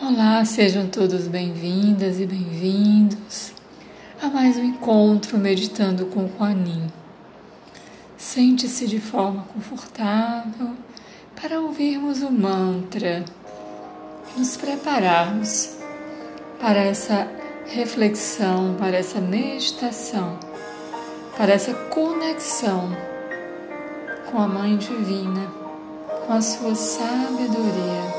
Olá, sejam todos bem-vindas e bem-vindos a mais um encontro meditando com Kuan Sente-se de forma confortável para ouvirmos o mantra, nos prepararmos para essa reflexão, para essa meditação, para essa conexão com a Mãe Divina, com a sua sabedoria.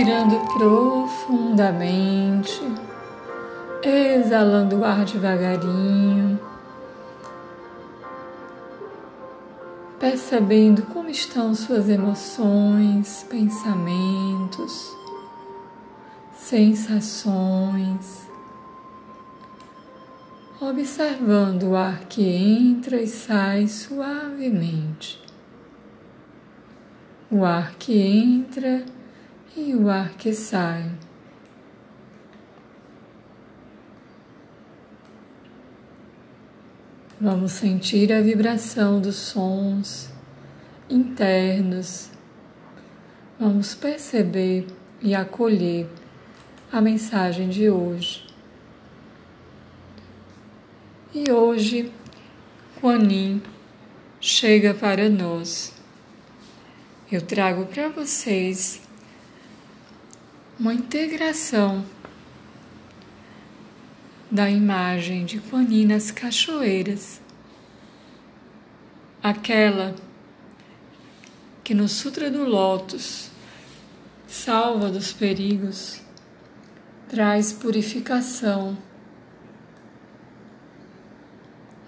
Respirando profundamente, exalando o ar devagarinho, percebendo como estão suas emoções, pensamentos, sensações, observando o ar que entra e sai suavemente, o ar que entra e o ar que sai. Vamos sentir a vibração dos sons internos. Vamos perceber e acolher a mensagem de hoje. E hoje, Quanin chega para nós. Eu trago para vocês uma integração da imagem de Quani nas cachoeiras, aquela que no Sutra do Lótus salva dos perigos, traz purificação,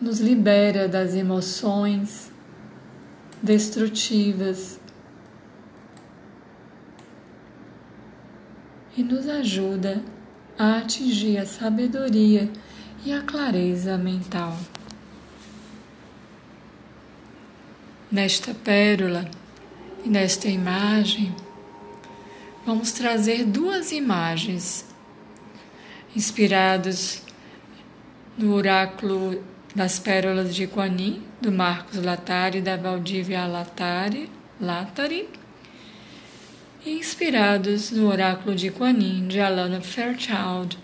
nos libera das emoções destrutivas e nos ajuda a atingir a sabedoria e a clareza mental. Nesta pérola e nesta imagem, vamos trazer duas imagens inspirados no oráculo das pérolas de Guanin, do Marcos Latari da Valdívia Latari, Latari inspirados no oráculo de Guanin de Alana Fairchild.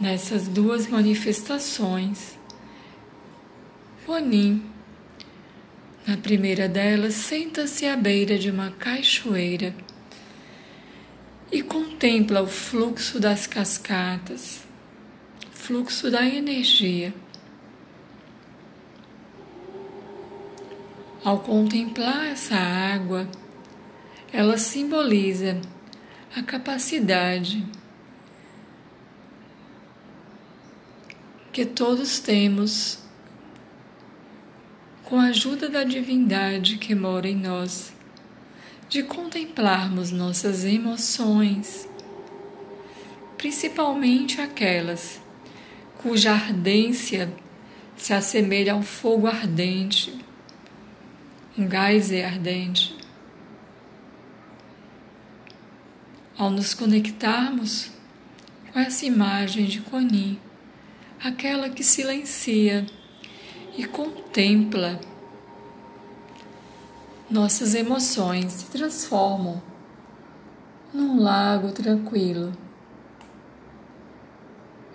Nessas duas manifestações, Guanin, na primeira delas, senta-se à beira de uma cachoeira e contempla o fluxo das cascatas, fluxo da energia Ao contemplar essa água, ela simboliza a capacidade que todos temos com a ajuda da divindade que mora em nós, de contemplarmos nossas emoções, principalmente aquelas cuja ardência se assemelha ao fogo ardente um gás ardente. Ao nos conectarmos com essa imagem de Kuan aquela que silencia e contempla, nossas emoções se transformam num lago tranquilo,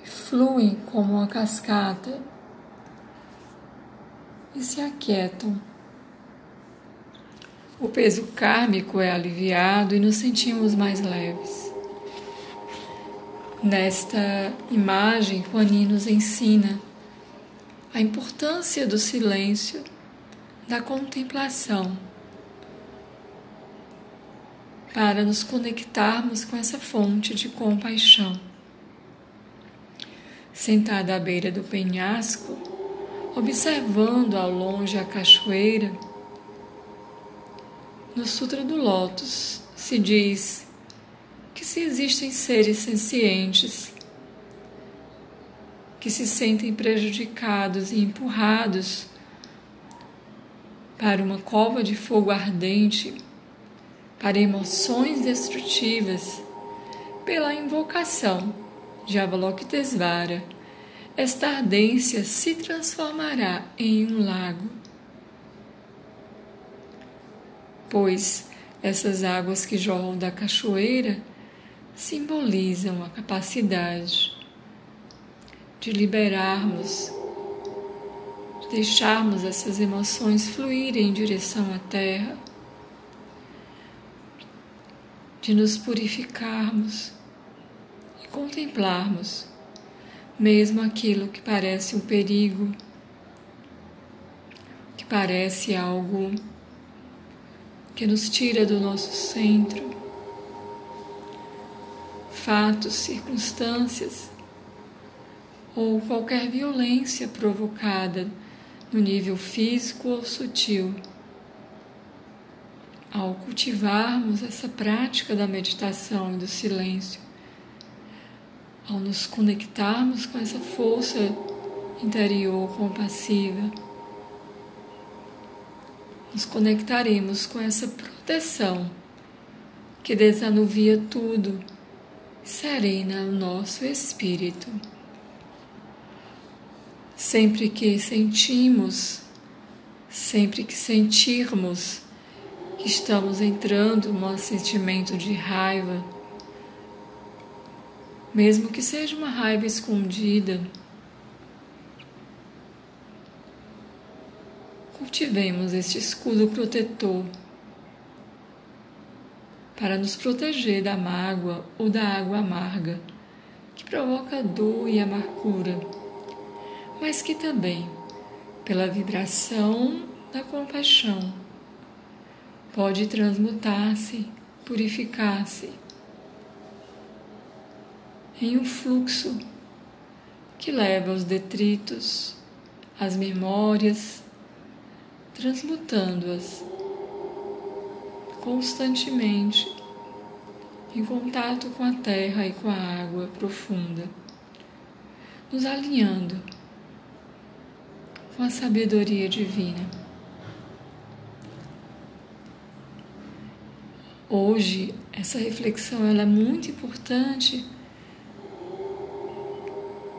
fluem como uma cascata e se aquietam o peso kármico é aliviado e nos sentimos mais leves. Nesta imagem, Juani nos ensina a importância do silêncio, da contemplação, para nos conectarmos com essa fonte de compaixão. Sentada à beira do penhasco, observando ao longe a cachoeira, no Sutra do Lótus se diz que se existem seres sencientes que se sentem prejudicados e empurrados para uma cova de fogo ardente, para emoções destrutivas, pela invocação de Avalokitesvara, esta ardência se transformará em um lago pois essas águas que jorram da cachoeira simbolizam a capacidade de liberarmos, de deixarmos essas emoções fluírem em direção à terra, de nos purificarmos e contemplarmos mesmo aquilo que parece um perigo, que parece algo que nos tira do nosso centro, fatos, circunstâncias ou qualquer violência provocada no nível físico ou sutil. Ao cultivarmos essa prática da meditação e do silêncio, ao nos conectarmos com essa força interior compassiva, nos conectaremos com essa proteção que desanuvia tudo, serena o nosso espírito. Sempre que sentimos, sempre que sentirmos que estamos entrando num sentimento de raiva, mesmo que seja uma raiva escondida, cultivemos este escudo protetor para nos proteger da mágoa ou da água amarga que provoca dor e amargura, mas que também, pela vibração da compaixão, pode transmutar-se, purificar-se em um fluxo que leva os detritos, as memórias, transmutando-as constantemente em contato com a terra e com a água profunda, nos alinhando com a sabedoria divina. Hoje, essa reflexão ela é muito importante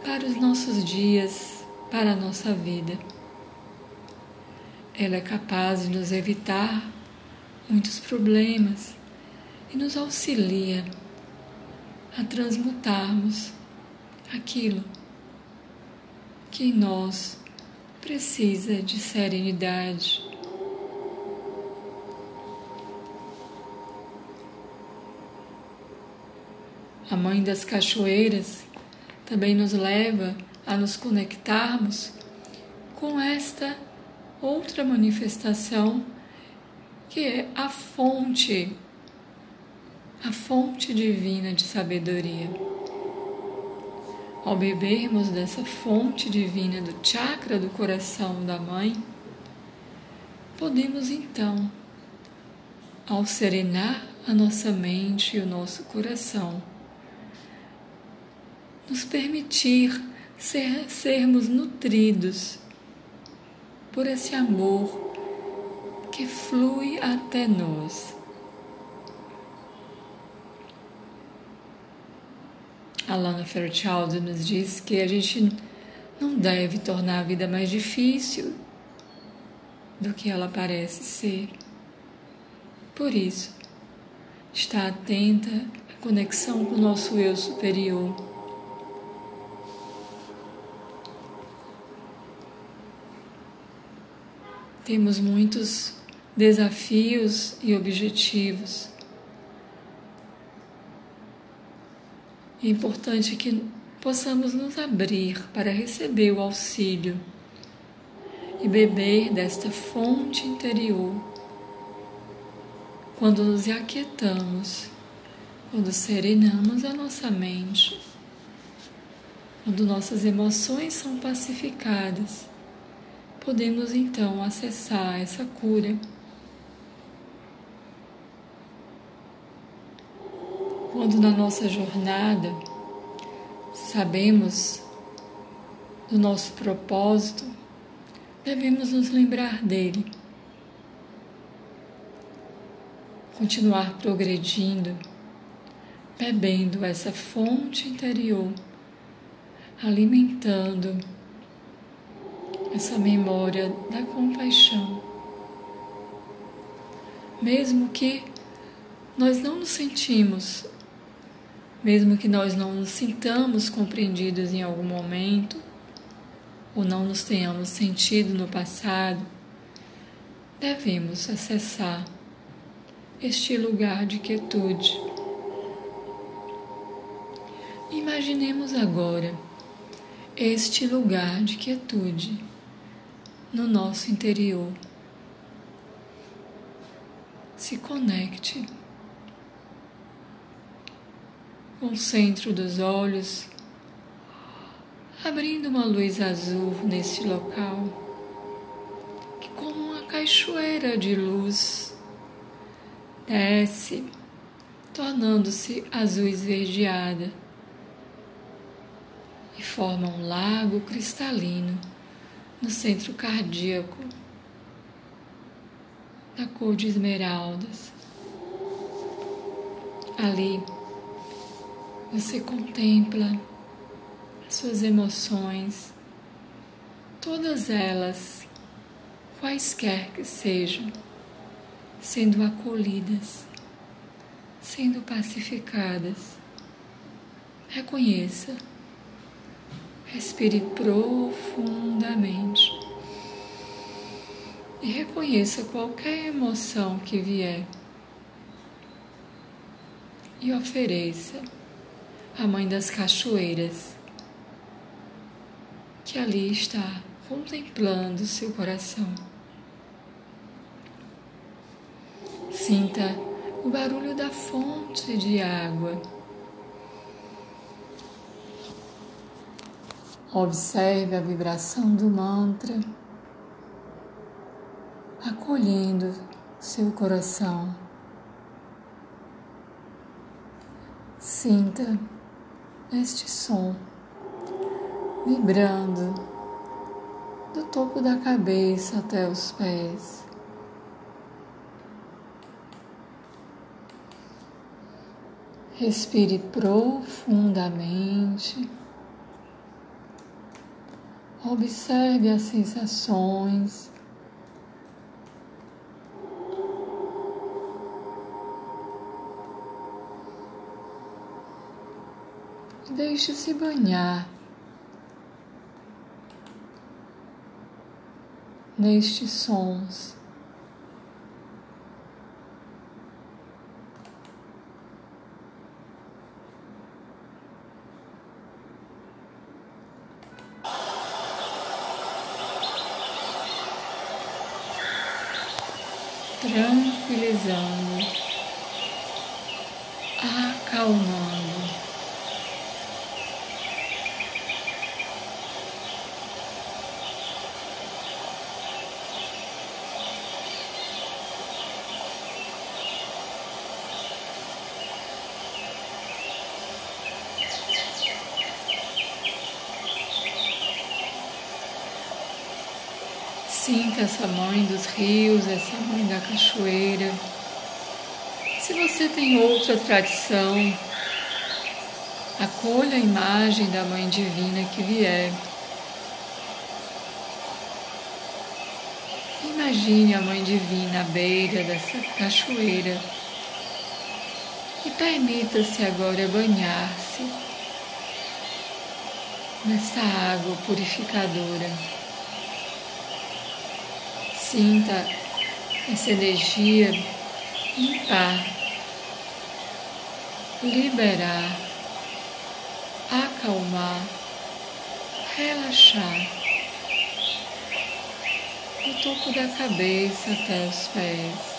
para os nossos dias, para a nossa vida. Ela é capaz de nos evitar muitos problemas e nos auxilia a transmutarmos aquilo que em nós precisa de serenidade. A Mãe das Cachoeiras também nos leva a nos conectarmos com esta outra manifestação que é a fonte, a fonte divina de sabedoria. Ao bebermos dessa fonte divina do chakra do coração da mãe, podemos então, ao serenar a nossa mente e o nosso coração, nos permitir ser, sermos nutridos por esse amor que flui até nós. Alana Fairchild nos diz que a gente não deve tornar a vida mais difícil do que ela parece ser. Por isso, está atenta à conexão com o nosso eu superior Temos muitos desafios e objetivos. É importante que possamos nos abrir para receber o auxílio e beber desta fonte interior. Quando nos aquietamos, quando serenamos a nossa mente, quando nossas emoções são pacificadas podemos então acessar essa cura. Quando na nossa jornada sabemos do nosso propósito, devemos nos lembrar dele. Continuar progredindo, bebendo essa fonte interior, alimentando essa memória da compaixão. Mesmo que nós não nos sentimos, mesmo que nós não nos sintamos compreendidos em algum momento, ou não nos tenhamos sentido no passado, devemos acessar este lugar de quietude. Imaginemos agora este lugar de quietude no nosso interior. se conecte com o centro dos olhos, abrindo uma luz azul neste local, que como uma cachoeira de luz desce, tornando-se azul esverdeada e forma um lago cristalino no centro cardíaco da cor de esmeraldas. Ali você contempla as suas emoções, todas elas, quaisquer que sejam, sendo acolhidas, sendo pacificadas. Reconheça, respire profundamente e reconheça qualquer emoção que vier e ofereça à Mãe das Cachoeiras, que ali está contemplando seu coração. Sinta o barulho da fonte de água. Observe a vibração do mantra acolhendo seu coração. Sinta este som vibrando do topo da cabeça até os pés. Respire profundamente. Observe as sensações Deixe-se banhar nestes sons. Tranquilizando, acalmando. Sinta essa mãe dos rios, essa mãe da cachoeira. Se você tem outra tradição, acolha a imagem da Mãe Divina que vier. Imagine a Mãe Divina à beira dessa cachoeira e permita-se agora banhar-se nessa água purificadora. Sinta essa energia limpar, liberar, acalmar, relaxar do topo da cabeça até os pés.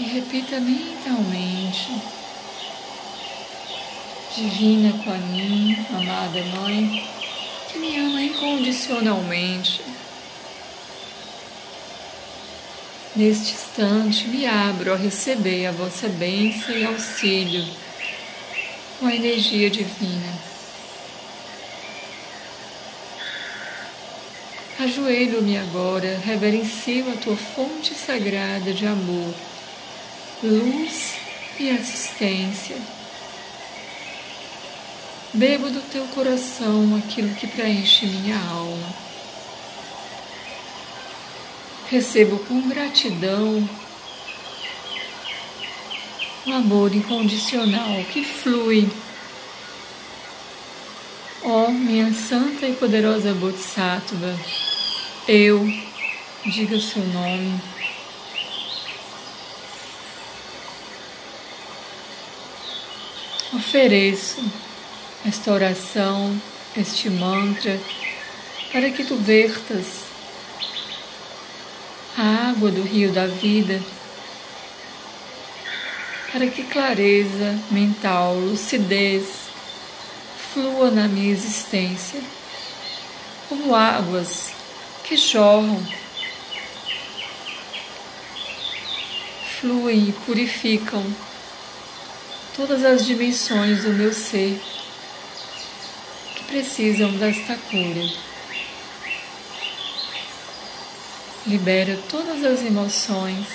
E repita mentalmente. Divina Kuan amada Mãe, que me ama incondicionalmente. Neste instante, me abro a receber a vossa bênção e auxílio com a energia divina. Ajoelho-me agora, reverencio a tua fonte sagrada de amor luz e assistência. Bebo do teu coração aquilo que preenche minha alma. Recebo com gratidão o amor incondicional que flui. Ó oh, minha santa e poderosa Bodhisattva, eu, diga o seu nome, ofereço esta oração, este mantra, para que tu vertas a água do rio da vida para que clareza mental, lucidez flua na minha existência, como águas que jorram, fluem e purificam todas as dimensões do meu ser que precisam desta cura. Libera todas as emoções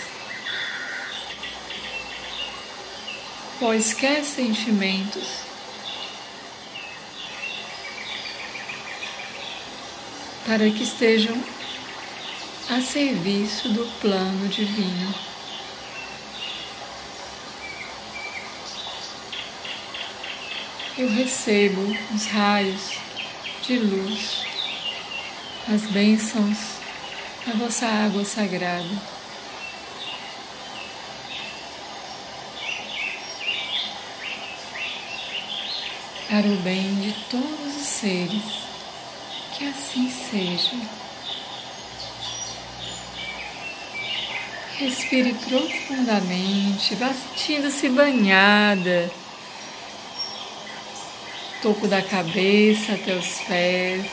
quaisquer sentimentos. Para que estejam a serviço do plano divino. Eu recebo os raios de luz, as bênçãos da vossa água sagrada. para o bem de todos os seres. Que assim seja. Respire profundamente, sentindo-se banhada, topo da cabeça até os pés,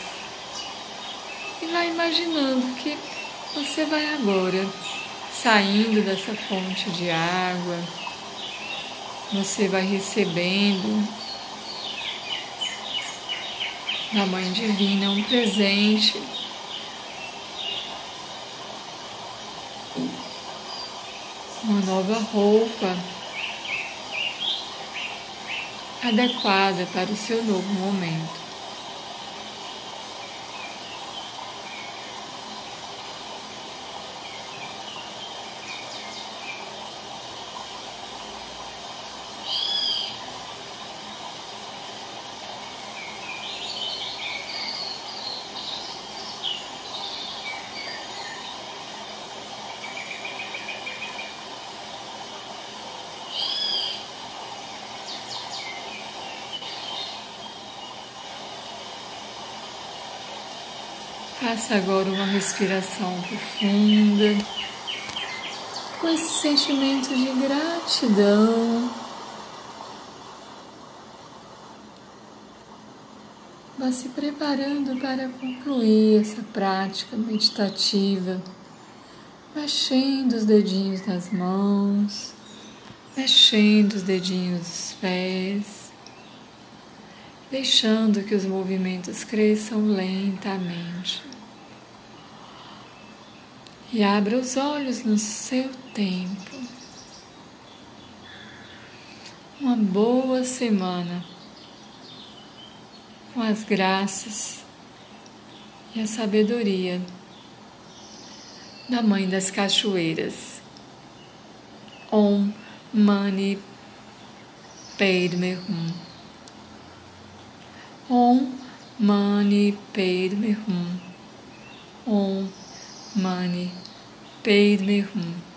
e vá imaginando que você vai agora saindo dessa fonte de água, você vai recebendo da Mãe Divina, um presente. Uma nova roupa adequada para o seu novo momento. Faça agora uma respiração profunda, com esse sentimento de gratidão. Vá se preparando para concluir essa prática meditativa, mexendo os dedinhos das mãos, mexendo os dedinhos dos pés. Deixando que os movimentos cresçam lentamente e abra os olhos no seu tempo. Uma boa semana com as graças e a sabedoria da Mãe das Cachoeiras. Om Mani Padme Hum. Om Mani Padme Hum. Om Mani Padme Hum.